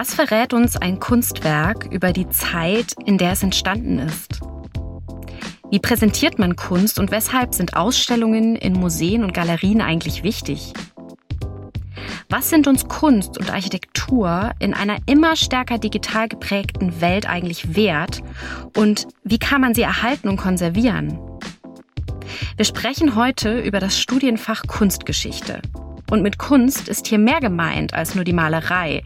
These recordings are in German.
Was verrät uns ein Kunstwerk über die Zeit, in der es entstanden ist? Wie präsentiert man Kunst und weshalb sind Ausstellungen in Museen und Galerien eigentlich wichtig? Was sind uns Kunst und Architektur in einer immer stärker digital geprägten Welt eigentlich wert und wie kann man sie erhalten und konservieren? Wir sprechen heute über das Studienfach Kunstgeschichte. Und mit Kunst ist hier mehr gemeint als nur die Malerei.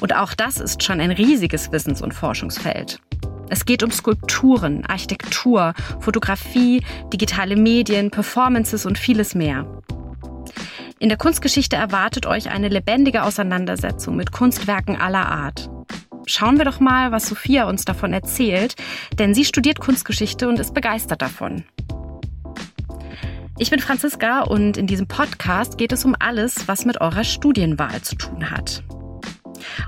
Und auch das ist schon ein riesiges Wissens- und Forschungsfeld. Es geht um Skulpturen, Architektur, Fotografie, digitale Medien, Performances und vieles mehr. In der Kunstgeschichte erwartet euch eine lebendige Auseinandersetzung mit Kunstwerken aller Art. Schauen wir doch mal, was Sophia uns davon erzählt, denn sie studiert Kunstgeschichte und ist begeistert davon. Ich bin Franziska und in diesem Podcast geht es um alles, was mit eurer Studienwahl zu tun hat.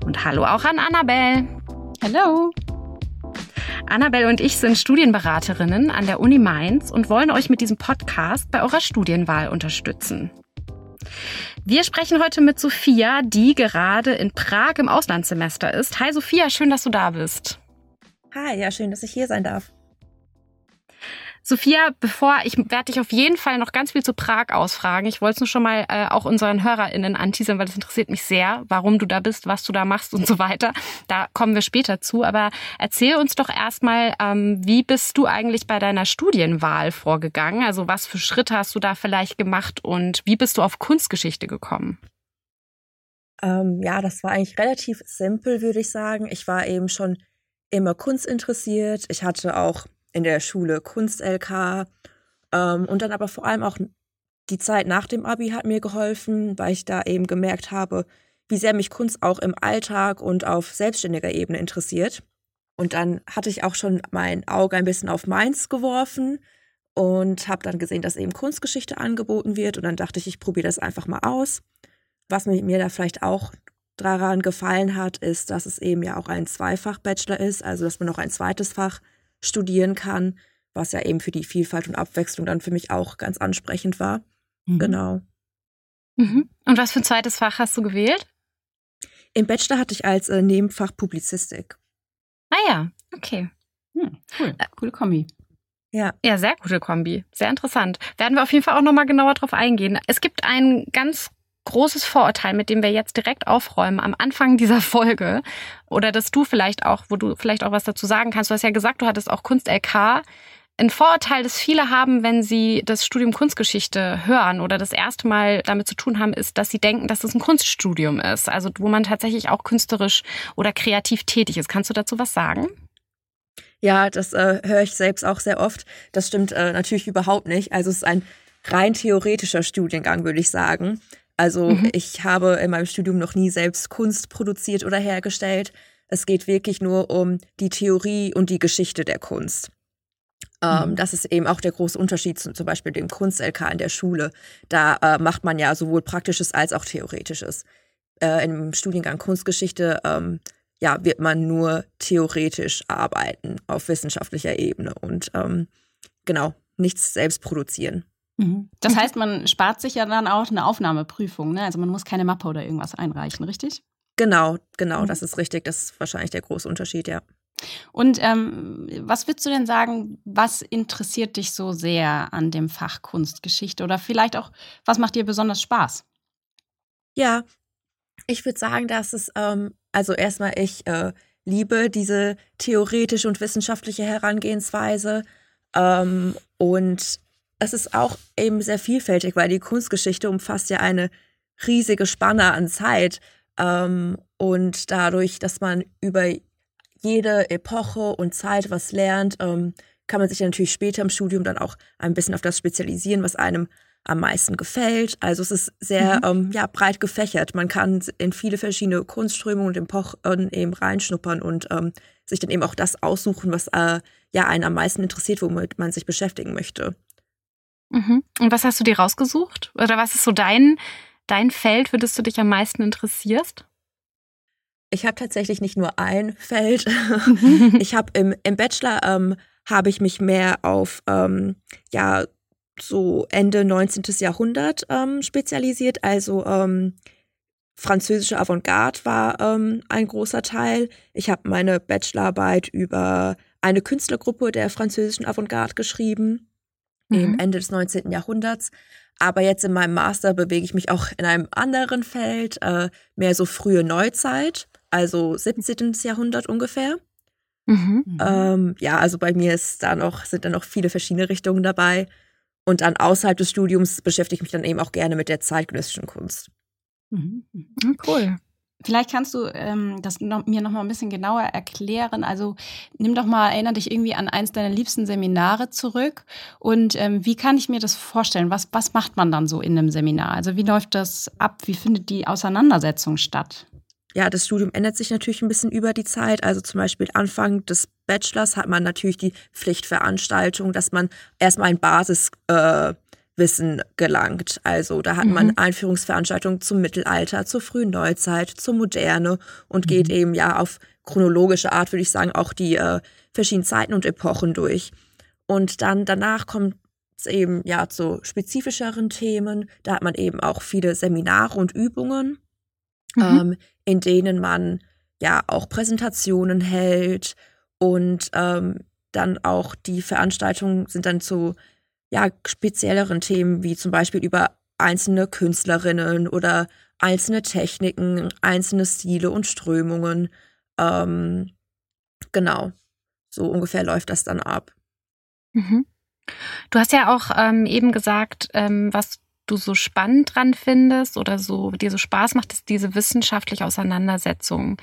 Und hallo auch an Annabelle. Hallo. Annabelle und ich sind Studienberaterinnen an der Uni Mainz und wollen euch mit diesem Podcast bei eurer Studienwahl unterstützen. Wir sprechen heute mit Sophia, die gerade in Prag im Auslandssemester ist. Hi Sophia, schön, dass du da bist. Hi, ja, schön, dass ich hier sein darf. Sophia, bevor ich werde dich auf jeden Fall noch ganz viel zu Prag ausfragen. Ich wollte es nur schon mal äh, auch unseren HörerInnen anteasern, weil das interessiert mich sehr, warum du da bist, was du da machst und so weiter. Da kommen wir später zu. Aber erzähl uns doch erstmal, ähm, wie bist du eigentlich bei deiner Studienwahl vorgegangen? Also was für Schritte hast du da vielleicht gemacht und wie bist du auf Kunstgeschichte gekommen? Ähm, ja, das war eigentlich relativ simpel, würde ich sagen. Ich war eben schon immer kunstinteressiert. Ich hatte auch in der Schule Kunst-LK. Ähm, und dann aber vor allem auch die Zeit nach dem Abi hat mir geholfen, weil ich da eben gemerkt habe, wie sehr mich Kunst auch im Alltag und auf selbstständiger Ebene interessiert. Und dann hatte ich auch schon mein Auge ein bisschen auf Mainz geworfen und habe dann gesehen, dass eben Kunstgeschichte angeboten wird. Und dann dachte ich, ich probiere das einfach mal aus. Was mir da vielleicht auch daran gefallen hat, ist, dass es eben ja auch ein Zweifach-Bachelor ist, also dass man noch ein zweites Fach studieren kann, was ja eben für die Vielfalt und Abwechslung dann für mich auch ganz ansprechend war. Mhm. Genau. Mhm. Und was für ein zweites Fach hast du gewählt? Im Bachelor hatte ich als äh, Nebenfach Publizistik. Ah ja, okay. Hm, cool, äh, coole Kombi. Ja. Ja, sehr gute Kombi. Sehr interessant. Werden wir auf jeden Fall auch nochmal genauer drauf eingehen. Es gibt einen ganz großes Vorurteil, mit dem wir jetzt direkt aufräumen am Anfang dieser Folge oder dass du vielleicht auch, wo du vielleicht auch was dazu sagen kannst. Du hast ja gesagt, du hattest auch Kunst LK. Ein Vorurteil, das viele haben, wenn sie das Studium Kunstgeschichte hören oder das erste Mal damit zu tun haben, ist, dass sie denken, dass es ein Kunststudium ist. Also wo man tatsächlich auch künstlerisch oder kreativ tätig ist. Kannst du dazu was sagen? Ja, das äh, höre ich selbst auch sehr oft. Das stimmt äh, natürlich überhaupt nicht. Also es ist ein rein theoretischer Studiengang, würde ich sagen. Also mhm. ich habe in meinem Studium noch nie selbst Kunst produziert oder hergestellt. Es geht wirklich nur um die Theorie und die Geschichte der Kunst. Ähm, mhm. das ist eben auch der große Unterschied zu zum Beispiel dem Kunst-LK in der Schule. Da äh, macht man ja sowohl Praktisches als auch Theoretisches. Äh, Im Studiengang Kunstgeschichte ähm, ja, wird man nur theoretisch arbeiten auf wissenschaftlicher Ebene und ähm, genau, nichts selbst produzieren. Mhm. Das heißt, man spart sich ja dann auch eine Aufnahmeprüfung, ne? Also man muss keine Mappe oder irgendwas einreichen, richtig? Genau, genau, mhm. das ist richtig. Das ist wahrscheinlich der große Unterschied, ja. Und ähm, was würdest du denn sagen, was interessiert dich so sehr an dem Fach Kunstgeschichte? Oder vielleicht auch, was macht dir besonders Spaß? Ja, ich würde sagen, dass es, ähm, also erstmal, ich äh, liebe diese theoretische und wissenschaftliche Herangehensweise. Ähm, und es ist auch eben sehr vielfältig, weil die Kunstgeschichte umfasst ja eine riesige Spanne an Zeit. Ähm, und dadurch, dass man über jede Epoche und Zeit was lernt, ähm, kann man sich natürlich später im Studium dann auch ein bisschen auf das spezialisieren, was einem am meisten gefällt. Also es ist sehr mhm. ähm, ja, breit gefächert. Man kann in viele verschiedene Kunstströmungen und Epochen eben reinschnuppern und ähm, sich dann eben auch das aussuchen, was äh, ja einen am meisten interessiert, womit man sich beschäftigen möchte. Mhm. Und was hast du dir rausgesucht? Oder was ist so dein, dein Feld, für das du dich am meisten interessierst? Ich habe tatsächlich nicht nur ein Feld. ich habe im, im Bachelor ähm, habe ich mich mehr auf ähm, ja so Ende 19. Jahrhundert ähm, spezialisiert, also ähm, französische Avantgarde war ähm, ein großer Teil. Ich habe meine Bachelorarbeit über eine Künstlergruppe der französischen Avantgarde geschrieben, mhm. im Ende des 19. Jahrhunderts. Aber jetzt in meinem Master bewege ich mich auch in einem anderen Feld, äh, mehr so frühe Neuzeit, also 17. Jahrhundert ungefähr. Mhm. Ähm, ja, also bei mir ist da noch, sind da noch viele verschiedene Richtungen dabei. Und dann außerhalb des Studiums beschäftige ich mich dann eben auch gerne mit der zeitgenössischen Kunst. Mhm. mhm. Cool. Vielleicht kannst du ähm, das noch, mir noch mal ein bisschen genauer erklären. Also nimm doch mal, erinnere dich irgendwie an eins deiner liebsten Seminare zurück. Und ähm, wie kann ich mir das vorstellen? Was, was macht man dann so in einem Seminar? Also wie läuft das ab? Wie findet die Auseinandersetzung statt? Ja, das Studium ändert sich natürlich ein bisschen über die Zeit. Also zum Beispiel Anfang des Bachelors hat man natürlich die Pflichtveranstaltung, dass man erstmal ein Basis äh, Wissen gelangt. Also da hat mhm. man Einführungsveranstaltungen zum Mittelalter, zur frühen Neuzeit, zur Moderne und mhm. geht eben ja auf chronologische Art, würde ich sagen, auch die äh, verschiedenen Zeiten und Epochen durch. Und dann danach kommt es eben ja zu spezifischeren Themen. Da hat man eben auch viele Seminare und Übungen, mhm. ähm, in denen man ja auch Präsentationen hält und ähm, dann auch die Veranstaltungen sind dann zu ja, spezielleren Themen, wie zum Beispiel über einzelne Künstlerinnen oder einzelne Techniken, einzelne Stile und Strömungen. Ähm, genau, so ungefähr läuft das dann ab. Mhm. Du hast ja auch ähm, eben gesagt, ähm, was du so spannend dran findest oder so dir so Spaß macht, ist diese wissenschaftliche Auseinandersetzung.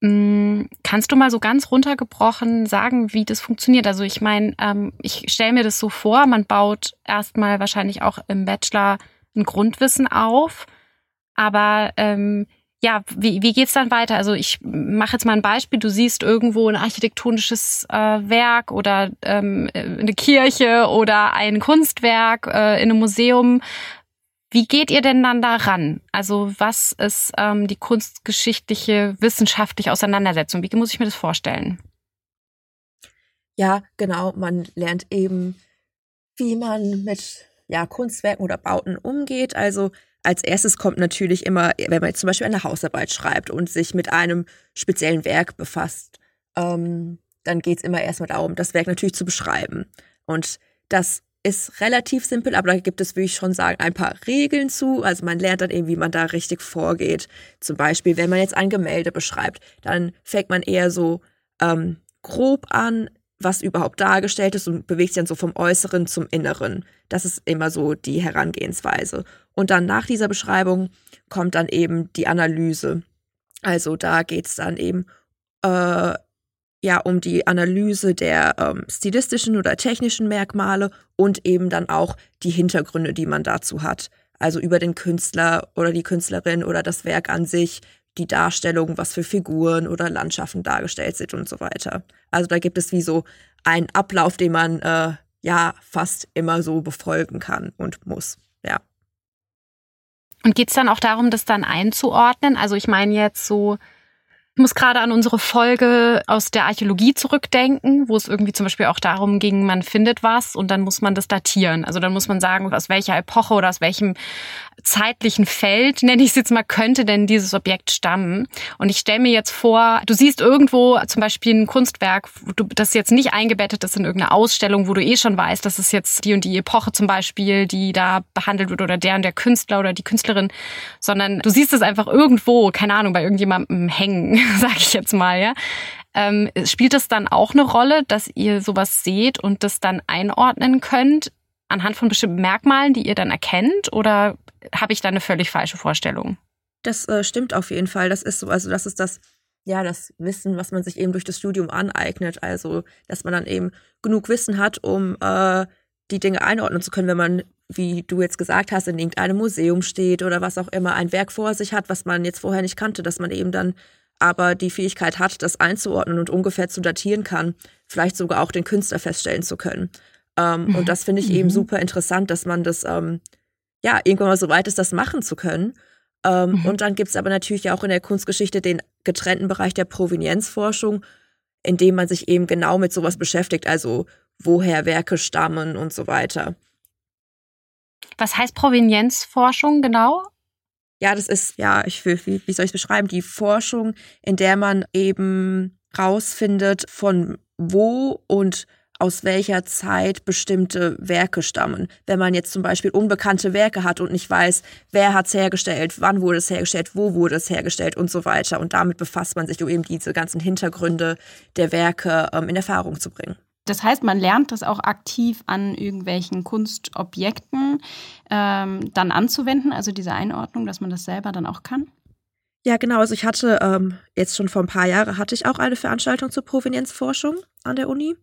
Mm, kannst du mal so ganz runtergebrochen sagen, wie das funktioniert? Also ich meine, ähm, ich stelle mir das so vor, man baut erstmal wahrscheinlich auch im Bachelor ein Grundwissen auf, aber ähm, ja, wie, wie geht's dann weiter? Also ich mache jetzt mal ein Beispiel. Du siehst irgendwo ein architektonisches äh, Werk oder ähm, eine Kirche oder ein Kunstwerk äh, in einem Museum. Wie geht ihr denn dann daran? Also was ist ähm, die kunstgeschichtliche, wissenschaftliche Auseinandersetzung? Wie muss ich mir das vorstellen? Ja, genau. Man lernt eben, wie man mit ja, Kunstwerken oder Bauten umgeht. Also als erstes kommt natürlich immer, wenn man jetzt zum Beispiel eine Hausarbeit schreibt und sich mit einem speziellen Werk befasst, ähm, dann geht es immer erstmal darum, das Werk natürlich zu beschreiben. Und das ist relativ simpel, aber da gibt es, würde ich schon sagen, ein paar Regeln zu. Also man lernt dann eben, wie man da richtig vorgeht. Zum Beispiel, wenn man jetzt ein Gemälde beschreibt, dann fängt man eher so ähm, grob an, was überhaupt dargestellt ist und bewegt sich dann so vom Äußeren zum Inneren. Das ist immer so die Herangehensweise. Und dann nach dieser Beschreibung kommt dann eben die Analyse. Also da geht es dann eben äh, ja um die Analyse der ähm, stilistischen oder technischen Merkmale und eben dann auch die Hintergründe, die man dazu hat. Also über den Künstler oder die Künstlerin oder das Werk an sich, die Darstellung, was für Figuren oder Landschaften dargestellt sind und so weiter. Also da gibt es wie so einen Ablauf, den man äh, ja fast immer so befolgen kann und muss. Ja. Und geht es dann auch darum, das dann einzuordnen? Also ich meine jetzt so, ich muss gerade an unsere Folge aus der Archäologie zurückdenken, wo es irgendwie zum Beispiel auch darum ging, man findet was und dann muss man das datieren. Also dann muss man sagen, aus welcher Epoche oder aus welchem zeitlichen Feld, nenne ich es jetzt mal, könnte denn dieses Objekt stammen. Und ich stelle mir jetzt vor, du siehst irgendwo zum Beispiel ein Kunstwerk, das jetzt nicht eingebettet ist in irgendeine Ausstellung, wo du eh schon weißt, das ist jetzt die und die Epoche zum Beispiel, die da behandelt wird oder der und der Künstler oder die Künstlerin, sondern du siehst es einfach irgendwo, keine Ahnung, bei irgendjemandem hängen, sag ich jetzt mal, ja. Ähm, spielt es dann auch eine Rolle, dass ihr sowas seht und das dann einordnen könnt anhand von bestimmten Merkmalen, die ihr dann erkennt? Oder habe ich da eine völlig falsche Vorstellung? Das äh, stimmt auf jeden Fall. Das ist so, also das ist das, ja, das Wissen, was man sich eben durch das Studium aneignet. Also, dass man dann eben genug Wissen hat, um äh, die Dinge einordnen zu können, wenn man, wie du jetzt gesagt hast, in irgendeinem Museum steht oder was auch immer, ein Werk vor sich hat, was man jetzt vorher nicht kannte, dass man eben dann aber die Fähigkeit hat, das einzuordnen und ungefähr zu datieren kann, vielleicht sogar auch den Künstler feststellen zu können. Ähm, mhm. Und das finde ich mhm. eben super interessant, dass man das ähm, ja, irgendwann mal so weit ist, das machen zu können. Ähm, mhm. Und dann gibt es aber natürlich auch in der Kunstgeschichte den getrennten Bereich der Provenienzforschung, in dem man sich eben genau mit sowas beschäftigt, also woher Werke stammen und so weiter. Was heißt Provenienzforschung genau? Ja, das ist, ja, ich will, wie, wie soll ich es beschreiben? Die Forschung, in der man eben rausfindet, von wo und aus welcher Zeit bestimmte Werke stammen. Wenn man jetzt zum Beispiel unbekannte Werke hat und nicht weiß, wer hat es hergestellt, wann wurde es hergestellt, wo wurde es hergestellt und so weiter. Und damit befasst man sich, um eben diese ganzen Hintergründe der Werke ähm, in Erfahrung zu bringen. Das heißt, man lernt das auch aktiv an irgendwelchen Kunstobjekten ähm, dann anzuwenden, also diese Einordnung, dass man das selber dann auch kann? Ja, genau. Also ich hatte ähm, jetzt schon vor ein paar Jahren hatte ich auch eine Veranstaltung zur Provenienzforschung an der Uni.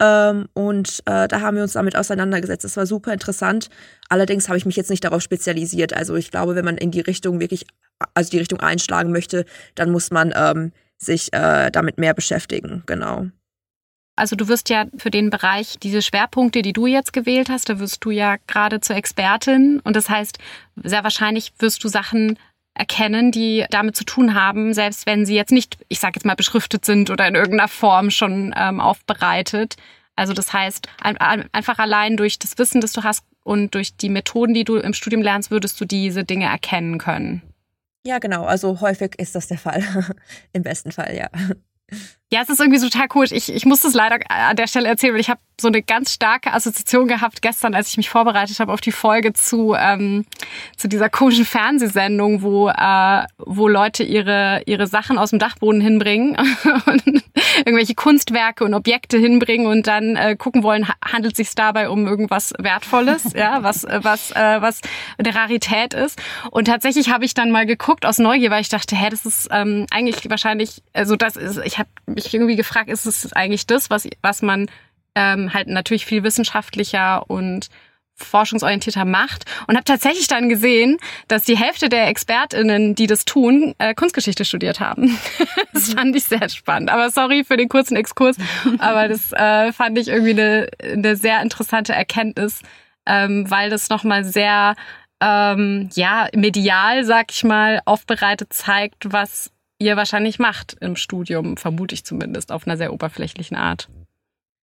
Ähm, und äh, da haben wir uns damit auseinandergesetzt. Das war super interessant. Allerdings habe ich mich jetzt nicht darauf spezialisiert. Also ich glaube, wenn man in die Richtung wirklich, also die Richtung einschlagen möchte, dann muss man ähm, sich äh, damit mehr beschäftigen. Genau. Also du wirst ja für den Bereich diese Schwerpunkte, die du jetzt gewählt hast, da wirst du ja gerade zur Expertin. Und das heißt, sehr wahrscheinlich wirst du Sachen erkennen, die damit zu tun haben, selbst wenn sie jetzt nicht, ich sage jetzt mal, beschriftet sind oder in irgendeiner Form schon ähm, aufbereitet. Also das heißt, ein, einfach allein durch das Wissen, das du hast und durch die Methoden, die du im Studium lernst, würdest du diese Dinge erkennen können. Ja, genau. Also häufig ist das der Fall. Im besten Fall, ja. Ja, es ist irgendwie total cool. Ich, ich muss das leider an der Stelle erzählen, weil ich habe so eine ganz starke Assoziation gehabt gestern, als ich mich vorbereitet habe auf die Folge zu, ähm, zu dieser komischen Fernsehsendung, wo, äh, wo Leute ihre, ihre Sachen aus dem Dachboden hinbringen und irgendwelche Kunstwerke und Objekte hinbringen und dann äh, gucken wollen, handelt sich dabei um irgendwas Wertvolles, ja, was, was, äh, was eine Rarität ist. Und tatsächlich habe ich dann mal geguckt aus Neugier, weil ich dachte, hä, das ist ähm, eigentlich wahrscheinlich, also das ist, ich habe mich irgendwie gefragt, ist es eigentlich das, was, was man ähm, halt natürlich viel wissenschaftlicher und forschungsorientierter macht und habe tatsächlich dann gesehen, dass die Hälfte der Expertinnen, die das tun, äh, Kunstgeschichte studiert haben. das fand ich sehr spannend. Aber sorry für den kurzen Exkurs, aber das äh, fand ich irgendwie eine, eine sehr interessante Erkenntnis, ähm, weil das nochmal sehr ähm, ja medial, sag ich mal, aufbereitet zeigt, was ihr wahrscheinlich macht im Studium, vermute ich zumindest, auf einer sehr oberflächlichen Art.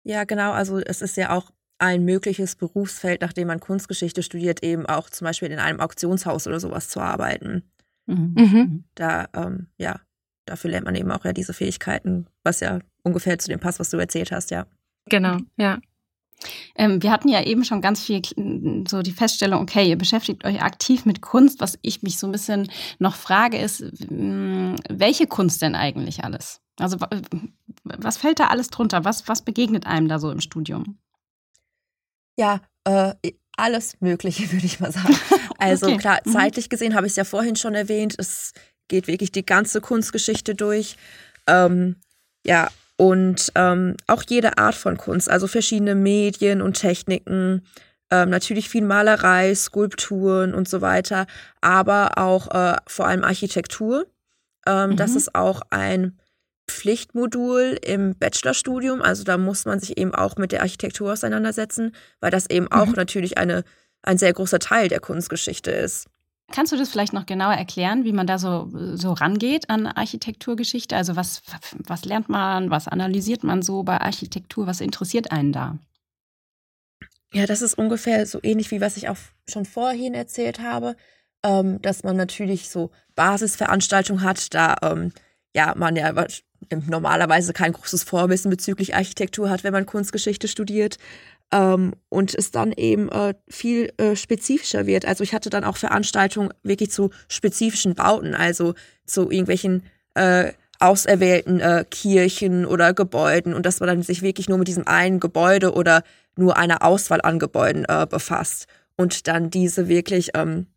Ja, genau. Also es ist ja auch ein mögliches Berufsfeld, nachdem man Kunstgeschichte studiert, eben auch zum Beispiel in einem Auktionshaus oder sowas zu arbeiten. Mhm. mhm. Da, ähm, ja, dafür lernt man eben auch ja diese Fähigkeiten, was ja ungefähr zu dem passt, was du erzählt hast, ja. Genau, ja. Ähm, wir hatten ja eben schon ganz viel so die Feststellung, okay, ihr beschäftigt euch aktiv mit Kunst. Was ich mich so ein bisschen noch frage, ist, welche Kunst denn eigentlich alles? Also was fällt da alles drunter? Was, was begegnet einem da so im Studium? Ja, äh, alles Mögliche, würde ich mal sagen. Also okay. klar, mhm. zeitlich gesehen habe ich es ja vorhin schon erwähnt, es geht wirklich die ganze Kunstgeschichte durch. Ähm, ja, und ähm, auch jede Art von Kunst, also verschiedene Medien und Techniken, ähm, natürlich viel Malerei, Skulpturen und so weiter, aber auch äh, vor allem Architektur. Ähm, mhm. Das ist auch ein Pflichtmodul im Bachelorstudium, also da muss man sich eben auch mit der Architektur auseinandersetzen, weil das eben auch mhm. natürlich eine, ein sehr großer Teil der Kunstgeschichte ist. Kannst du das vielleicht noch genauer erklären, wie man da so, so rangeht an Architekturgeschichte? Also was, was lernt man, was analysiert man so bei Architektur, was interessiert einen da? Ja, das ist ungefähr so ähnlich wie was ich auch schon vorhin erzählt habe, ähm, dass man natürlich so Basisveranstaltungen hat, da ähm, ja man ja normalerweise kein großes Vorwissen bezüglich Architektur hat, wenn man Kunstgeschichte studiert ähm, und es dann eben äh, viel äh, spezifischer wird. Also ich hatte dann auch Veranstaltungen wirklich zu spezifischen Bauten, also zu irgendwelchen äh, auserwählten äh, Kirchen oder Gebäuden und dass man dann sich wirklich nur mit diesem einen Gebäude oder nur einer Auswahl an Gebäuden äh, befasst und dann diese wirklich ähm,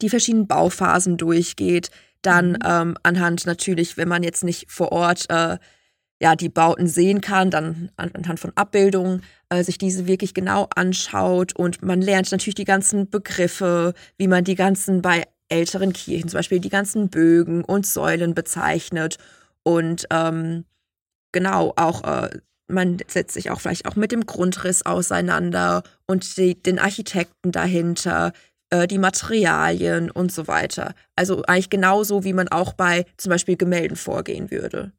die verschiedenen Bauphasen durchgeht, dann mhm. ähm, anhand natürlich, wenn man jetzt nicht vor Ort äh, ja die Bauten sehen kann, dann anhand von Abbildungen äh, sich diese wirklich genau anschaut und man lernt natürlich die ganzen Begriffe, wie man die ganzen bei älteren Kirchen zum Beispiel die ganzen Bögen und Säulen bezeichnet und ähm, genau auch äh, man setzt sich auch vielleicht auch mit dem Grundriss auseinander und die, den Architekten dahinter, äh, die Materialien und so weiter. Also eigentlich genauso, wie man auch bei zum Beispiel Gemälden vorgehen würde.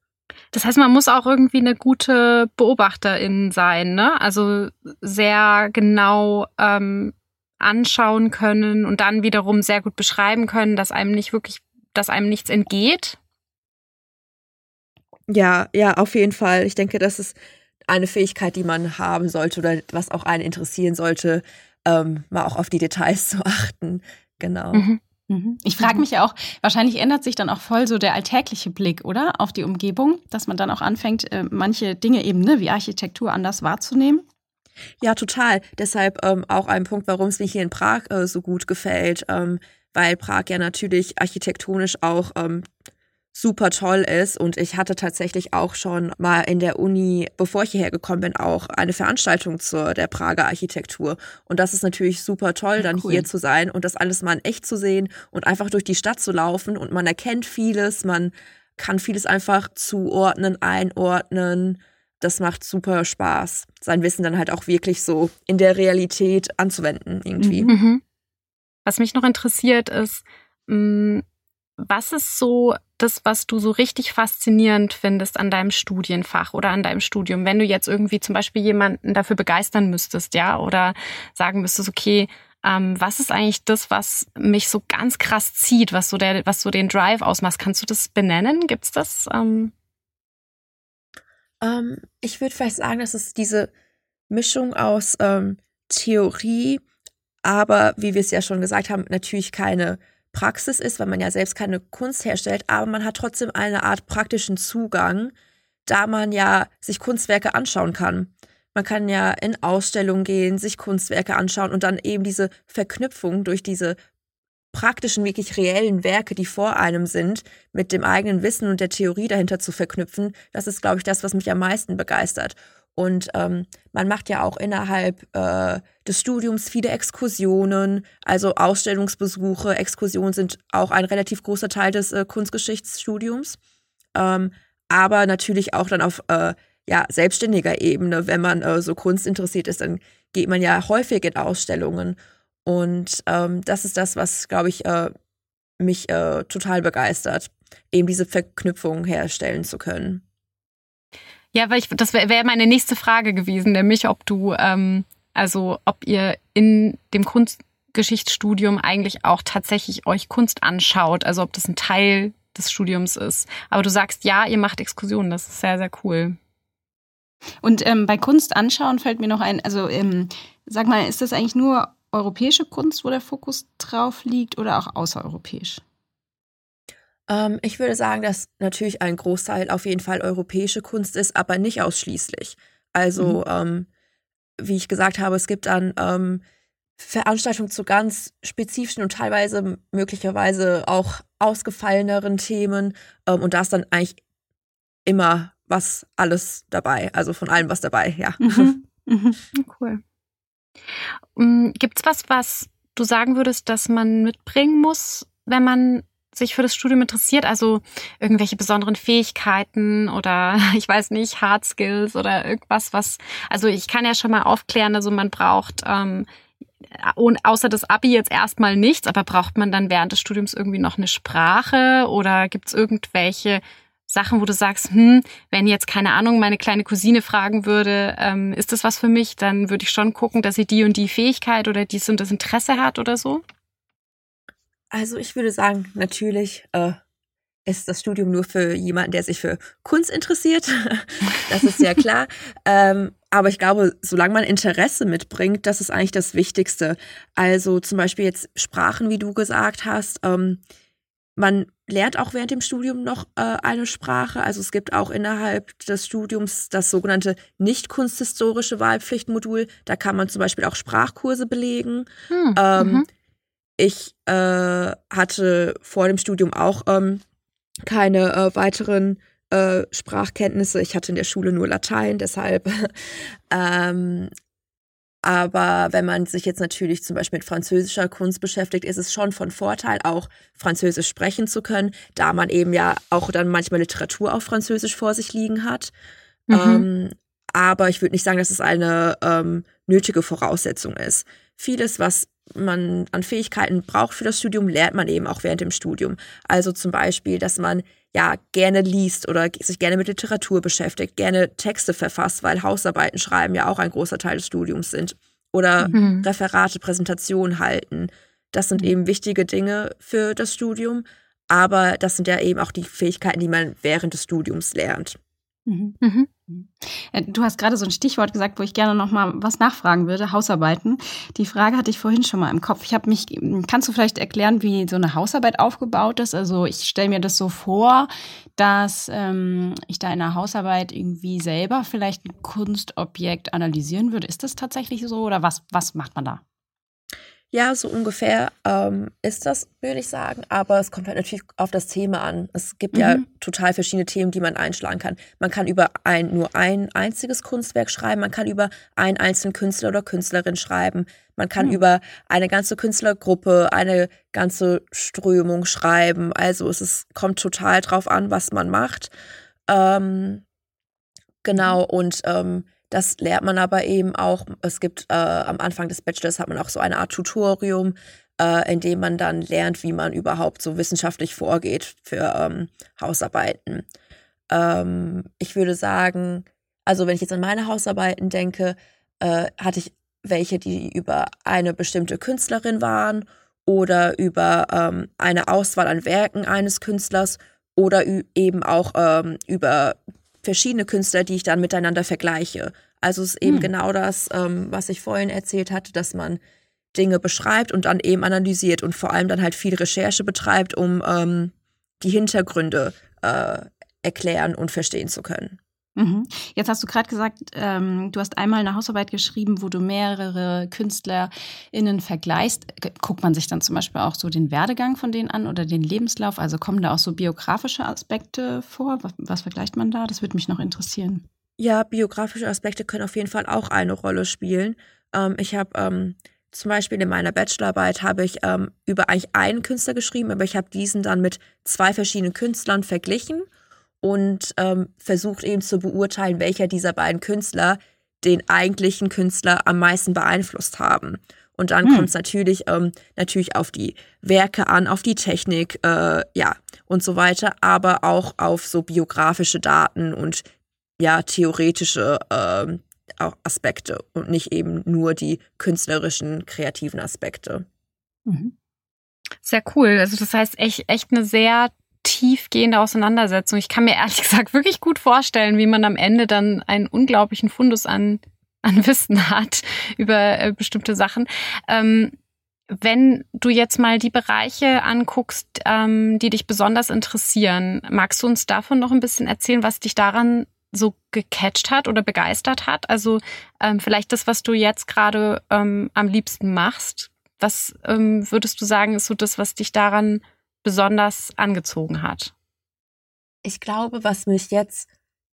Das heißt, man muss auch irgendwie eine gute Beobachterin sein, ne? Also sehr genau ähm, anschauen können und dann wiederum sehr gut beschreiben können, dass einem nicht wirklich, dass einem nichts entgeht? Ja, ja, auf jeden Fall. Ich denke, das ist eine Fähigkeit, die man haben sollte oder was auch einen interessieren sollte, ähm, mal auch auf die Details zu achten. Genau. Mhm. Mhm. Ich frage mich ja auch, wahrscheinlich ändert sich dann auch voll so der alltägliche Blick, oder? Auf die Umgebung, dass man dann auch anfängt, äh, manche Dinge eben, ne, wie Architektur anders wahrzunehmen. Ja, total. Deshalb ähm, auch ein Punkt, warum es mir hier in Prag äh, so gut gefällt, ähm, weil Prag ja natürlich architektonisch auch ähm, super toll ist. Und ich hatte tatsächlich auch schon mal in der Uni, bevor ich hierher gekommen bin, auch eine Veranstaltung zur der Prager Architektur. Und das ist natürlich super toll, dann cool. hier zu sein und das alles mal in echt zu sehen und einfach durch die Stadt zu laufen. Und man erkennt vieles, man kann vieles einfach zuordnen, einordnen. Das macht super Spaß, sein Wissen dann halt auch wirklich so in der Realität anzuwenden irgendwie. Mhm. Was mich noch interessiert ist, mm, was ist so das, was du so richtig faszinierend findest an deinem Studienfach oder an deinem Studium, wenn du jetzt irgendwie zum Beispiel jemanden dafür begeistern müsstest, ja, oder sagen müsstest, okay, ähm, was ist eigentlich das, was mich so ganz krass zieht, was so der, was so den Drive ausmacht? Kannst du das benennen? Gibt's das? Ähm? Ähm, ich würde vielleicht sagen, dass es diese Mischung aus ähm, Theorie, aber wie wir es ja schon gesagt haben, natürlich keine Praxis ist, weil man ja selbst keine Kunst herstellt, aber man hat trotzdem eine Art praktischen Zugang, da man ja sich Kunstwerke anschauen kann. Man kann ja in Ausstellungen gehen, sich Kunstwerke anschauen und dann eben diese Verknüpfung durch diese praktischen, wirklich reellen Werke, die vor einem sind, mit dem eigenen Wissen und der Theorie dahinter zu verknüpfen, das ist, glaube ich, das, was mich am meisten begeistert. Und ähm, man macht ja auch innerhalb äh, des Studiums viele Exkursionen, also Ausstellungsbesuche. Exkursionen sind auch ein relativ großer Teil des äh, Kunstgeschichtsstudiums. Ähm, aber natürlich auch dann auf äh, ja, selbstständiger Ebene, wenn man äh, so Kunst interessiert ist, dann geht man ja häufig in Ausstellungen. Und ähm, das ist das, was, glaube ich, äh, mich äh, total begeistert, eben diese Verknüpfung herstellen zu können. Ja, weil ich, das wäre wär meine nächste Frage gewesen, nämlich ob du, ähm, also ob ihr in dem Kunstgeschichtsstudium eigentlich auch tatsächlich euch Kunst anschaut, also ob das ein Teil des Studiums ist. Aber du sagst, ja, ihr macht Exkursionen, das ist sehr, sehr cool. Und ähm, bei Kunst anschauen fällt mir noch ein, also ähm, sag mal, ist das eigentlich nur europäische Kunst, wo der Fokus drauf liegt oder auch außereuropäisch? Ähm, ich würde sagen, dass natürlich ein Großteil auf jeden Fall europäische Kunst ist, aber nicht ausschließlich. Also, mhm. ähm, wie ich gesagt habe, es gibt dann ähm, Veranstaltungen zu ganz spezifischen und teilweise möglicherweise auch ausgefalleneren Themen. Ähm, und da ist dann eigentlich immer was alles dabei. Also von allem was dabei, ja. Mhm. Mhm. Cool. Mm, Gibt es was, was du sagen würdest, dass man mitbringen muss, wenn man sich für das Studium interessiert, also irgendwelche besonderen Fähigkeiten oder ich weiß nicht, Hard Skills oder irgendwas, was, also ich kann ja schon mal aufklären, also man braucht ähm, und außer das Abi jetzt erstmal nichts, aber braucht man dann während des Studiums irgendwie noch eine Sprache oder gibt es irgendwelche Sachen, wo du sagst, hm, wenn jetzt keine Ahnung meine kleine Cousine fragen würde, ähm, ist das was für mich, dann würde ich schon gucken, dass sie die und die Fähigkeit oder dies und das Interesse hat oder so. Also ich würde sagen, natürlich äh, ist das Studium nur für jemanden, der sich für Kunst interessiert. das ist ja klar. ähm, aber ich glaube, solange man Interesse mitbringt, das ist eigentlich das Wichtigste. Also zum Beispiel jetzt Sprachen, wie du gesagt hast. Ähm, man lernt auch während dem Studium noch äh, eine Sprache. Also es gibt auch innerhalb des Studiums das sogenannte nicht kunsthistorische Wahlpflichtmodul. Da kann man zum Beispiel auch Sprachkurse belegen. Hm, ähm, mhm. Ich äh, hatte vor dem Studium auch ähm, keine äh, weiteren äh, Sprachkenntnisse. Ich hatte in der Schule nur Latein, deshalb. ähm, aber wenn man sich jetzt natürlich zum Beispiel mit französischer Kunst beschäftigt, ist es schon von Vorteil, auch Französisch sprechen zu können, da man eben ja auch dann manchmal Literatur auf Französisch vor sich liegen hat. Mhm. Ähm, aber ich würde nicht sagen, dass es eine ähm, nötige Voraussetzung ist. Vieles, was man an Fähigkeiten braucht für das Studium, lernt man eben auch während dem Studium. Also zum Beispiel, dass man ja gerne liest oder sich gerne mit Literatur beschäftigt, gerne Texte verfasst, weil Hausarbeiten schreiben ja auch ein großer Teil des Studiums sind. oder mhm. Referate, Präsentationen halten. Das sind mhm. eben wichtige Dinge für das Studium, aber das sind ja eben auch die Fähigkeiten, die man während des Studiums lernt. Mhm. Mhm. Äh, du hast gerade so ein Stichwort gesagt, wo ich gerne noch mal was nachfragen würde: Hausarbeiten. Die Frage hatte ich vorhin schon mal im Kopf. Ich habe mich, kannst du vielleicht erklären, wie so eine Hausarbeit aufgebaut ist? Also ich stelle mir das so vor, dass ähm, ich da in der Hausarbeit irgendwie selber vielleicht ein Kunstobjekt analysieren würde. Ist das tatsächlich so oder was? Was macht man da? Ja, so ungefähr ähm, ist das, würde ich sagen. Aber es kommt halt natürlich auf das Thema an. Es gibt mhm. ja total verschiedene Themen, die man einschlagen kann. Man kann über ein, nur ein einziges Kunstwerk schreiben. Man kann über einen einzelnen Künstler oder Künstlerin schreiben. Man kann mhm. über eine ganze Künstlergruppe, eine ganze Strömung schreiben. Also es ist, kommt total drauf an, was man macht. Ähm, genau, mhm. und ähm, das lernt man aber eben auch. Es gibt äh, am Anfang des Bachelors hat man auch so eine Art Tutorium, äh, in dem man dann lernt, wie man überhaupt so wissenschaftlich vorgeht für ähm, Hausarbeiten. Ähm, ich würde sagen, also wenn ich jetzt an meine Hausarbeiten denke, äh, hatte ich welche, die über eine bestimmte Künstlerin waren oder über ähm, eine Auswahl an Werken eines Künstlers oder eben auch ähm, über verschiedene Künstler, die ich dann miteinander vergleiche. Also es ist eben hm. genau das, ähm, was ich vorhin erzählt hatte, dass man Dinge beschreibt und dann eben analysiert und vor allem dann halt viel Recherche betreibt, um ähm, die Hintergründe äh, erklären und verstehen zu können. Mhm. Jetzt hast du gerade gesagt, ähm, du hast einmal eine Hausarbeit geschrieben, wo du mehrere KünstlerInnen vergleichst. Guckt man sich dann zum Beispiel auch so den Werdegang von denen an oder den Lebenslauf? Also kommen da auch so biografische Aspekte vor? Was, was vergleicht man da? Das würde mich noch interessieren. Ja, biografische Aspekte können auf jeden Fall auch eine Rolle spielen. Ähm, ich habe ähm, zum Beispiel in meiner Bachelorarbeit habe ich ähm, über eigentlich einen Künstler geschrieben, aber ich habe diesen dann mit zwei verschiedenen Künstlern verglichen und ähm, versucht eben zu beurteilen, welcher dieser beiden Künstler den eigentlichen Künstler am meisten beeinflusst haben. Und dann hm. kommt es natürlich, ähm, natürlich auf die Werke an, auf die Technik, äh, ja, und so weiter, aber auch auf so biografische Daten und ja, theoretische äh, Aspekte und nicht eben nur die künstlerischen, kreativen Aspekte. Mhm. Sehr cool. Also das heißt echt, echt eine sehr tiefgehende Auseinandersetzung. Ich kann mir ehrlich gesagt wirklich gut vorstellen, wie man am Ende dann einen unglaublichen Fundus an, an Wissen hat über äh, bestimmte Sachen. Ähm, wenn du jetzt mal die Bereiche anguckst, ähm, die dich besonders interessieren, magst du uns davon noch ein bisschen erzählen, was dich daran so gecatcht hat oder begeistert hat? Also ähm, vielleicht das, was du jetzt gerade ähm, am liebsten machst. Was ähm, würdest du sagen, ist so das, was dich daran besonders angezogen hat? Ich glaube, was mich jetzt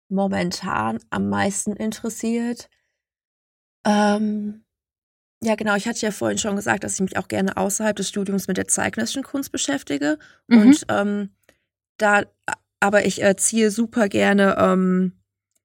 momentan am meisten interessiert, ähm, ja, genau. Ich hatte ja vorhin schon gesagt, dass ich mich auch gerne außerhalb des Studiums mit der zeitgenössischen Kunst beschäftige. Mhm. Und ähm, da, aber ich äh, ziehe super gerne, ähm,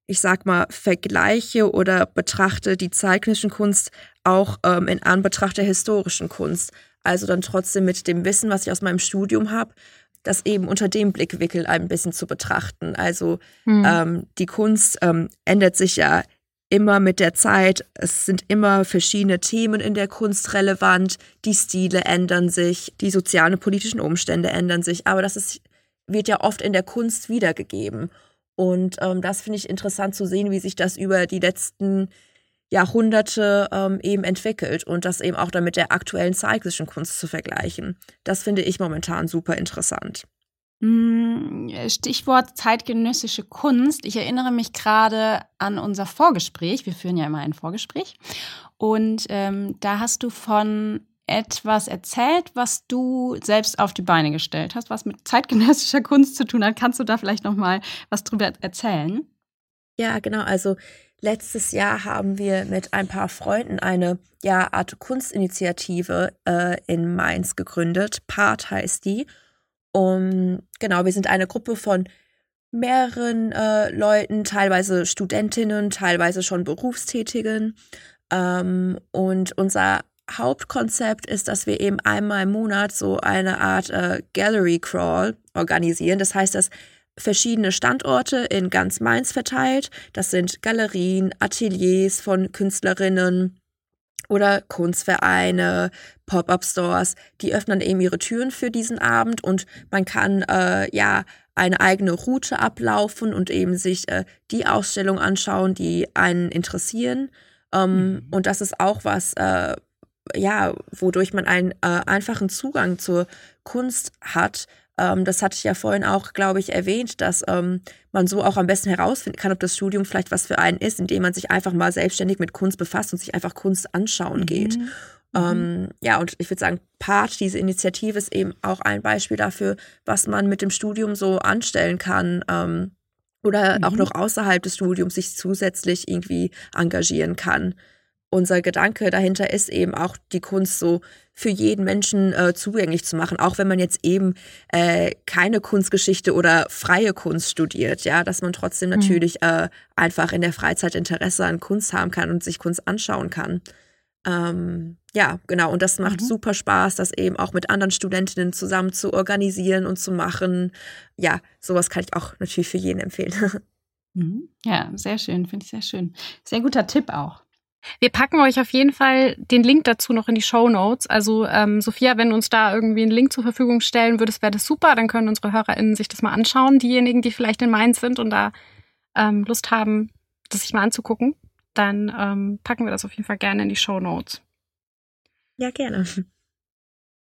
ich sag mal, Vergleiche oder betrachte die zeitgenössischen Kunst auch ähm, in Anbetracht der historischen Kunst. Also dann trotzdem mit dem Wissen, was ich aus meinem Studium habe, das eben unter dem Blickwinkel ein bisschen zu betrachten. Also mhm. ähm, die Kunst ähm, ändert sich ja immer mit der Zeit. Es sind immer verschiedene Themen in der Kunst relevant. Die Stile ändern sich, die sozialen und politischen Umstände ändern sich. Aber das ist, wird ja oft in der Kunst wiedergegeben. Und ähm, das finde ich interessant zu sehen, wie sich das über die letzten Jahrhunderte ähm, eben entwickelt und das eben auch dann mit der aktuellen zeitgenössischen Kunst zu vergleichen. Das finde ich momentan super interessant. Mm, Stichwort zeitgenössische Kunst. Ich erinnere mich gerade an unser Vorgespräch. Wir führen ja immer ein Vorgespräch. Und ähm, da hast du von etwas erzählt, was du selbst auf die Beine gestellt hast, was mit zeitgenössischer Kunst zu tun hat. Kannst du da vielleicht noch mal was drüber erzählen? Ja, genau. Also Letztes Jahr haben wir mit ein paar Freunden eine ja, Art Kunstinitiative äh, in Mainz gegründet. Part heißt die. Und genau, wir sind eine Gruppe von mehreren äh, Leuten, teilweise Studentinnen, teilweise schon Berufstätigen. Ähm, und unser Hauptkonzept ist, dass wir eben einmal im Monat so eine Art äh, Gallery Crawl organisieren. Das heißt, dass verschiedene Standorte in ganz Mainz verteilt. Das sind Galerien, Ateliers von Künstlerinnen, oder Kunstvereine, Pop-up-Stores, die öffnen eben ihre Türen für diesen Abend und man kann äh, ja eine eigene Route ablaufen und eben sich äh, die Ausstellung anschauen, die einen interessieren. Ähm, mhm. Und das ist auch was, äh, ja, wodurch man einen äh, einfachen Zugang zur Kunst hat. Ähm, das hatte ich ja vorhin auch, glaube ich, erwähnt, dass ähm, man so auch am besten herausfinden kann, ob das Studium vielleicht was für einen ist, indem man sich einfach mal selbstständig mit Kunst befasst und sich einfach Kunst anschauen mhm. geht. Mhm. Ähm, ja, und ich würde sagen, Part, diese Initiative ist eben auch ein Beispiel dafür, was man mit dem Studium so anstellen kann. Ähm, oder mhm. auch noch außerhalb des Studiums sich zusätzlich irgendwie engagieren kann. Unser Gedanke dahinter ist eben auch die Kunst so für jeden Menschen äh, zugänglich zu machen, auch wenn man jetzt eben äh, keine Kunstgeschichte oder freie Kunst studiert, ja, dass man trotzdem mhm. natürlich äh, einfach in der Freizeit Interesse an Kunst haben kann und sich Kunst anschauen kann. Ähm, ja, genau. Und das macht mhm. super Spaß, das eben auch mit anderen Studentinnen zusammen zu organisieren und zu machen. Ja, sowas kann ich auch natürlich für jeden empfehlen. Mhm. Ja, sehr schön, finde ich sehr schön. Sehr guter Tipp auch. Wir packen euch auf jeden Fall den Link dazu noch in die Show Notes. Also ähm, Sophia, wenn du uns da irgendwie einen Link zur Verfügung stellen würdest, wäre das super. Dann können unsere HörerInnen sich das mal anschauen, diejenigen, die vielleicht in Mainz sind und da ähm, Lust haben, das sich mal anzugucken dann ähm, packen wir das auf jeden Fall gerne in die Show Notes. Ja, gerne.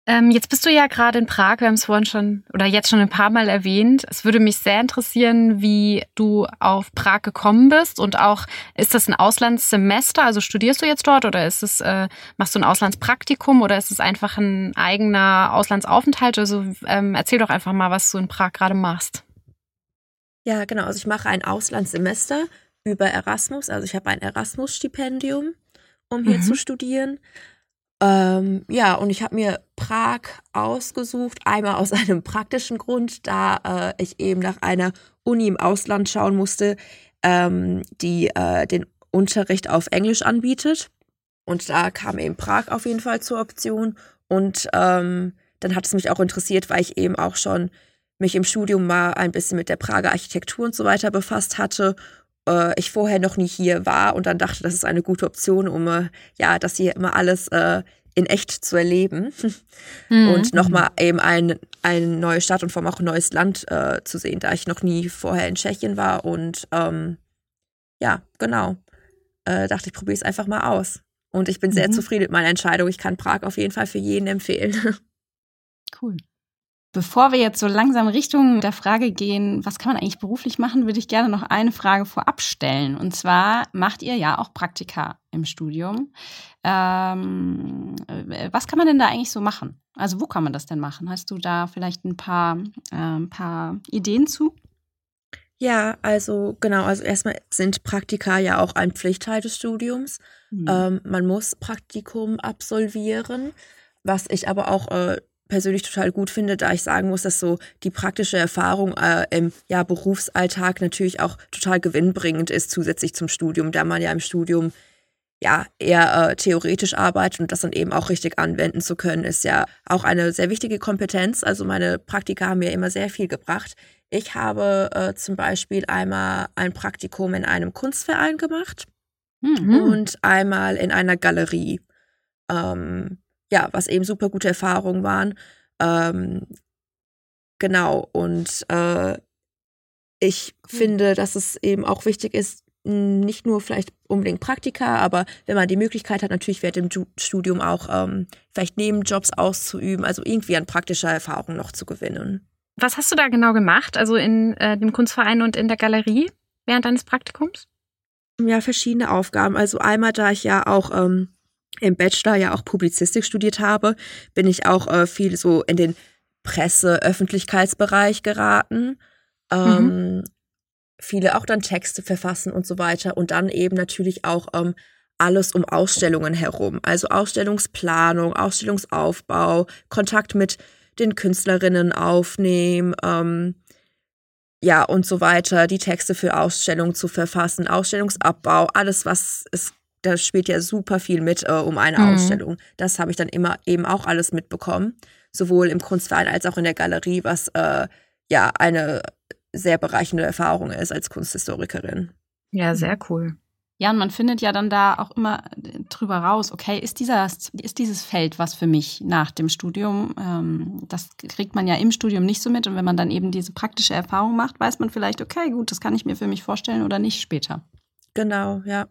Ähm, jetzt bist du ja gerade in Prag, wir haben es vorhin schon oder jetzt schon ein paar Mal erwähnt. Es würde mich sehr interessieren, wie du auf Prag gekommen bist und auch, ist das ein Auslandssemester? Also studierst du jetzt dort oder ist es, äh, machst du ein Auslandspraktikum oder ist es einfach ein eigener Auslandsaufenthalt? Also ähm, erzähl doch einfach mal, was du in Prag gerade machst. Ja, genau. Also ich mache ein Auslandssemester über Erasmus. Also ich habe ein Erasmus-Stipendium, um hier mhm. zu studieren. Ähm, ja, und ich habe mir Prag ausgesucht, einmal aus einem praktischen Grund, da äh, ich eben nach einer Uni im Ausland schauen musste, ähm, die äh, den Unterricht auf Englisch anbietet. Und da kam eben Prag auf jeden Fall zur Option. Und ähm, dann hat es mich auch interessiert, weil ich eben auch schon mich im Studium mal ein bisschen mit der Prager Architektur und so weiter befasst hatte äh, ich vorher noch nie hier war und dann dachte, das ist eine gute Option, um äh, ja, das hier immer alles äh, in echt zu erleben mhm. und nochmal eben ein, eine neue Stadt und vor allem auch ein neues Land äh, zu sehen, da ich noch nie vorher in Tschechien war und ähm, ja, genau. Äh, dachte ich, probiere es einfach mal aus. Und ich bin sehr mhm. zufrieden mit meiner Entscheidung. Ich kann Prag auf jeden Fall für jeden empfehlen. Cool. Bevor wir jetzt so langsam Richtung der Frage gehen, was kann man eigentlich beruflich machen, würde ich gerne noch eine Frage vorab stellen. Und zwar macht ihr ja auch Praktika im Studium. Ähm, äh, was kann man denn da eigentlich so machen? Also wo kann man das denn machen? Hast du da vielleicht ein paar, äh, ein paar Ideen zu? Ja, also genau, also erstmal sind Praktika ja auch ein Pflichtteil des Studiums. Mhm. Ähm, man muss Praktikum absolvieren, was ich aber auch äh, persönlich total gut finde, da ich sagen muss, dass so die praktische Erfahrung äh, im ja, Berufsalltag natürlich auch total gewinnbringend ist, zusätzlich zum Studium, da man ja im Studium ja eher äh, theoretisch arbeitet und das dann eben auch richtig anwenden zu können, ist ja auch eine sehr wichtige Kompetenz. Also meine Praktika haben mir immer sehr viel gebracht. Ich habe äh, zum Beispiel einmal ein Praktikum in einem Kunstverein gemacht mhm. und einmal in einer Galerie. Ähm, ja, was eben super gute Erfahrungen waren. Ähm, genau, und äh, ich cool. finde, dass es eben auch wichtig ist, nicht nur vielleicht unbedingt Praktika, aber wenn man die Möglichkeit hat, natürlich während dem Studium auch ähm, vielleicht Nebenjobs auszuüben, also irgendwie an praktischer Erfahrung noch zu gewinnen. Was hast du da genau gemacht, also in äh, dem Kunstverein und in der Galerie während deines Praktikums? Ja, verschiedene Aufgaben. Also einmal, da ich ja auch ähm, im Bachelor ja auch Publizistik studiert habe, bin ich auch äh, viel so in den Presse-Öffentlichkeitsbereich geraten. Ähm, mhm. Viele auch dann Texte verfassen und so weiter. Und dann eben natürlich auch ähm, alles um Ausstellungen herum. Also Ausstellungsplanung, Ausstellungsaufbau, Kontakt mit den Künstlerinnen aufnehmen, ähm, ja und so weiter, die Texte für Ausstellungen zu verfassen, Ausstellungsabbau, alles, was es da spielt ja super viel mit äh, um eine mhm. Ausstellung. Das habe ich dann immer eben auch alles mitbekommen, sowohl im Kunstverein als auch in der Galerie, was äh, ja eine sehr bereichernde Erfahrung ist als Kunsthistorikerin. Ja, sehr cool. Ja, und man findet ja dann da auch immer äh, drüber raus, okay, ist, dieser, ist dieses Feld was für mich nach dem Studium? Ähm, das kriegt man ja im Studium nicht so mit. Und wenn man dann eben diese praktische Erfahrung macht, weiß man vielleicht, okay, gut, das kann ich mir für mich vorstellen oder nicht später. Genau, ja.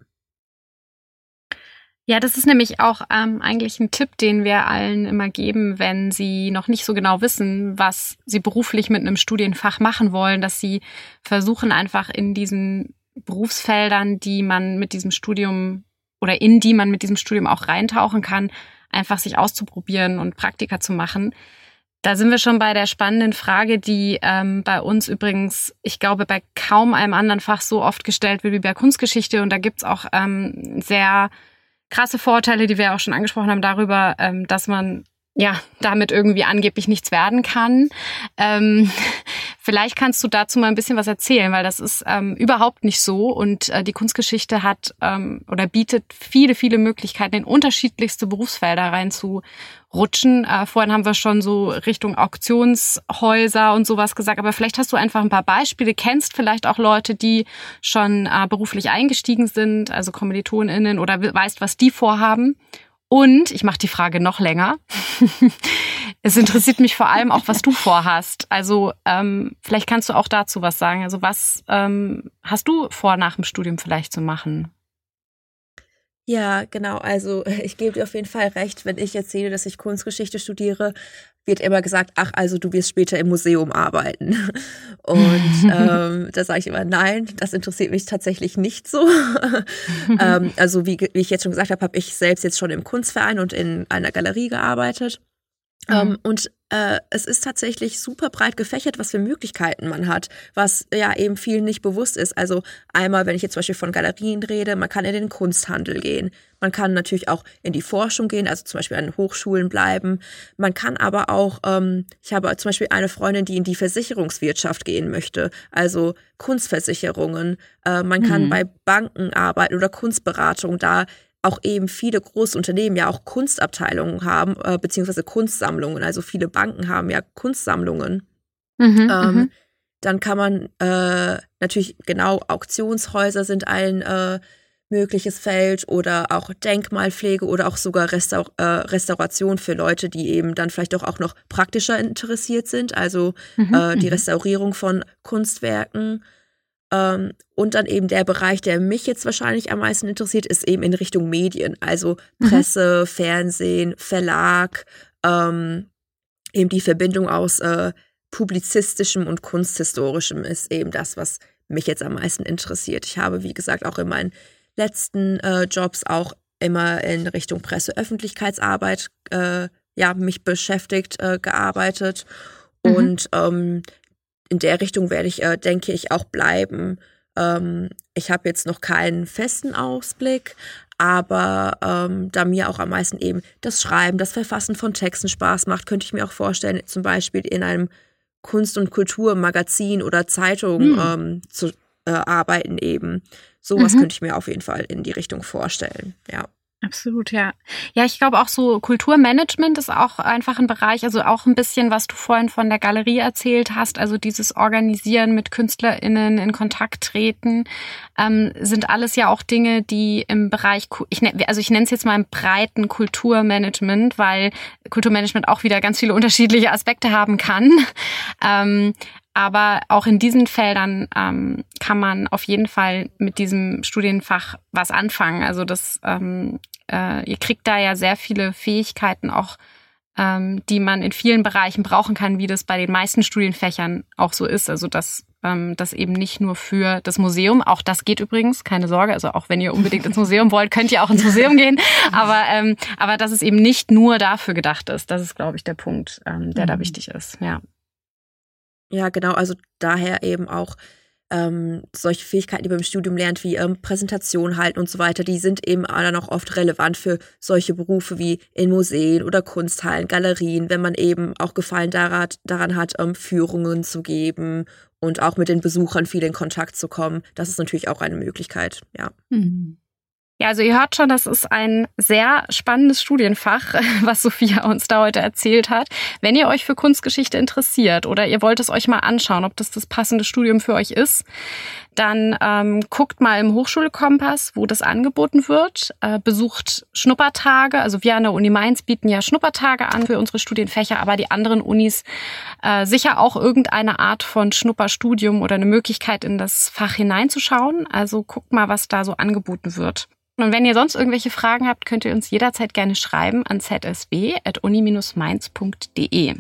Ja, das ist nämlich auch ähm, eigentlich ein Tipp, den wir allen immer geben, wenn sie noch nicht so genau wissen, was sie beruflich mit einem Studienfach machen wollen, dass sie versuchen einfach in diesen Berufsfeldern, die man mit diesem Studium oder in die man mit diesem Studium auch reintauchen kann, einfach sich auszuprobieren und Praktika zu machen. Da sind wir schon bei der spannenden Frage, die ähm, bei uns übrigens, ich glaube, bei kaum einem anderen Fach so oft gestellt wird wie bei Kunstgeschichte. Und da gibt's auch ähm, sehr krasse Vorteile, die wir auch schon angesprochen haben, darüber, ähm, dass man ja, damit irgendwie angeblich nichts werden kann. Ähm, vielleicht kannst du dazu mal ein bisschen was erzählen, weil das ist ähm, überhaupt nicht so und äh, die Kunstgeschichte hat ähm, oder bietet viele, viele Möglichkeiten, in unterschiedlichste Berufsfelder reinzurutschen. Äh, vorhin haben wir schon so Richtung Auktionshäuser und sowas gesagt, aber vielleicht hast du einfach ein paar Beispiele, kennst vielleicht auch Leute, die schon äh, beruflich eingestiegen sind, also KommilitonInnen oder weißt, was die vorhaben und ich mache die Frage noch länger. es interessiert mich vor allem auch, was du vorhast. Also ähm, vielleicht kannst du auch dazu was sagen. Also was ähm, hast du vor, nach dem Studium vielleicht zu machen? Ja, genau. Also ich gebe dir auf jeden Fall recht, wenn ich erzähle, dass ich Kunstgeschichte studiere, wird immer gesagt, ach, also du wirst später im Museum arbeiten. Und ähm, da sage ich immer, nein, das interessiert mich tatsächlich nicht so. ähm, also wie, wie ich jetzt schon gesagt habe, habe ich selbst jetzt schon im Kunstverein und in einer Galerie gearbeitet. Mhm. Ähm, und äh, es ist tatsächlich super breit gefächert, was für Möglichkeiten man hat, was ja eben vielen nicht bewusst ist. Also einmal, wenn ich jetzt zum Beispiel von Galerien rede, man kann in den Kunsthandel gehen. Man kann natürlich auch in die Forschung gehen, also zum Beispiel an Hochschulen bleiben. Man kann aber auch, ähm, ich habe zum Beispiel eine Freundin, die in die Versicherungswirtschaft gehen möchte, also Kunstversicherungen. Äh, man kann mhm. bei Banken arbeiten oder Kunstberatung. Da auch eben viele große Unternehmen ja auch Kunstabteilungen haben, äh, beziehungsweise Kunstsammlungen. Also viele Banken haben ja Kunstsammlungen. Mhm, ähm, mhm. dann kann man äh, natürlich genau Auktionshäuser sind ein äh, mögliches Feld oder auch Denkmalpflege oder auch sogar Restaur äh, Restauration für Leute, die eben dann vielleicht auch, auch noch praktischer interessiert sind, also mhm, äh, die mhm. Restaurierung von Kunstwerken. Ähm, und dann eben der Bereich, der mich jetzt wahrscheinlich am meisten interessiert, ist eben in Richtung Medien, also mhm. Presse, mhm. Fernsehen, Verlag, ähm, eben die Verbindung aus äh, publizistischem und kunsthistorischem ist eben das, was mich jetzt am meisten interessiert. Ich habe, wie gesagt, auch in meinen letzten äh, Jobs auch immer in Richtung Presse-Öffentlichkeitsarbeit äh, ja, mich beschäftigt, äh, gearbeitet. Mhm. Und ähm, in der Richtung werde ich, äh, denke ich, auch bleiben. Ähm, ich habe jetzt noch keinen festen Ausblick, aber ähm, da mir auch am meisten eben das Schreiben, das Verfassen von Texten Spaß macht, könnte ich mir auch vorstellen, zum Beispiel in einem Kunst- und Kulturmagazin oder Zeitung mhm. ähm, zu äh, arbeiten eben. Sowas mhm. könnte ich mir auf jeden Fall in die Richtung vorstellen, ja. Absolut, ja. Ja, ich glaube auch so Kulturmanagement ist auch einfach ein Bereich, also auch ein bisschen, was du vorhin von der Galerie erzählt hast, also dieses Organisieren mit KünstlerInnen in Kontakt treten, ähm, sind alles ja auch Dinge, die im Bereich, ich nenne, also ich nenne es jetzt mal im breiten Kulturmanagement, weil Kulturmanagement auch wieder ganz viele unterschiedliche Aspekte haben kann. Ähm, aber auch in diesen Feldern ähm, kann man auf jeden Fall mit diesem Studienfach was anfangen. Also das, ähm, äh, ihr kriegt da ja sehr viele Fähigkeiten auch, ähm, die man in vielen Bereichen brauchen kann, wie das bei den meisten Studienfächern auch so ist. Also dass ähm, das eben nicht nur für das Museum, auch das geht übrigens, keine Sorge. Also auch wenn ihr unbedingt ins Museum wollt, könnt ihr auch ins Museum gehen. Aber ähm, aber dass es eben nicht nur dafür gedacht ist, das ist, glaube ich, der Punkt, ähm, der mhm. da wichtig ist. Ja. Ja, genau. Also daher eben auch ähm, solche Fähigkeiten, die man im Studium lernt, wie ähm, Präsentation halten und so weiter, die sind eben dann auch oft relevant für solche Berufe wie in Museen oder Kunsthallen, Galerien, wenn man eben auch Gefallen daran, daran hat, ähm, Führungen zu geben und auch mit den Besuchern viel in Kontakt zu kommen. Das ist natürlich auch eine Möglichkeit, ja. Mhm. Ja, also ihr hört schon, das ist ein sehr spannendes Studienfach, was Sophia uns da heute erzählt hat. Wenn ihr euch für Kunstgeschichte interessiert oder ihr wollt es euch mal anschauen, ob das das passende Studium für euch ist, dann ähm, guckt mal im Hochschulkompass, wo das angeboten wird. Äh, besucht Schnuppertage. Also wir an der Uni Mainz bieten ja Schnuppertage an für unsere Studienfächer, aber die anderen Unis äh, sicher auch irgendeine Art von Schnupperstudium oder eine Möglichkeit in das Fach hineinzuschauen. Also guckt mal, was da so angeboten wird. Und wenn ihr sonst irgendwelche Fragen habt, könnt ihr uns jederzeit gerne schreiben an zsb.uni-mainz.de.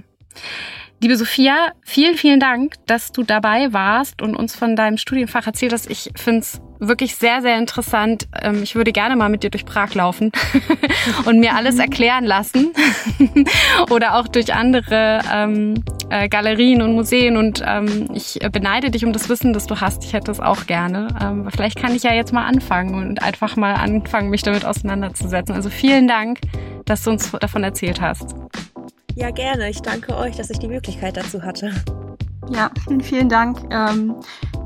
Liebe Sophia, vielen, vielen Dank, dass du dabei warst und uns von deinem Studienfach erzählt hast. Ich finde es wirklich sehr, sehr interessant. Ähm, ich würde gerne mal mit dir durch Prag laufen und mir alles erklären lassen. Oder auch durch andere ähm, äh, Galerien und Museen. Und ähm, ich beneide dich um das Wissen, das du hast. Ich hätte es auch gerne. Ähm, vielleicht kann ich ja jetzt mal anfangen und einfach mal anfangen, mich damit auseinanderzusetzen. Also vielen Dank, dass du uns davon erzählt hast. Ja, gerne. Ich danke euch, dass ich die Möglichkeit dazu hatte. Ja, vielen, vielen Dank. Ähm,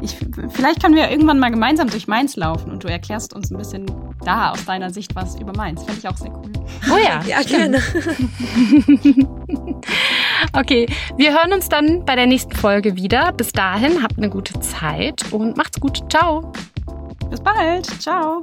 ich, vielleicht können wir irgendwann mal gemeinsam durch Mainz laufen und du erklärst uns ein bisschen da aus deiner Sicht was über Mainz. Fände ich auch sehr cool. Oh ja, ja gerne. okay, wir hören uns dann bei der nächsten Folge wieder. Bis dahin, habt eine gute Zeit und macht's gut. Ciao. Bis bald. Ciao.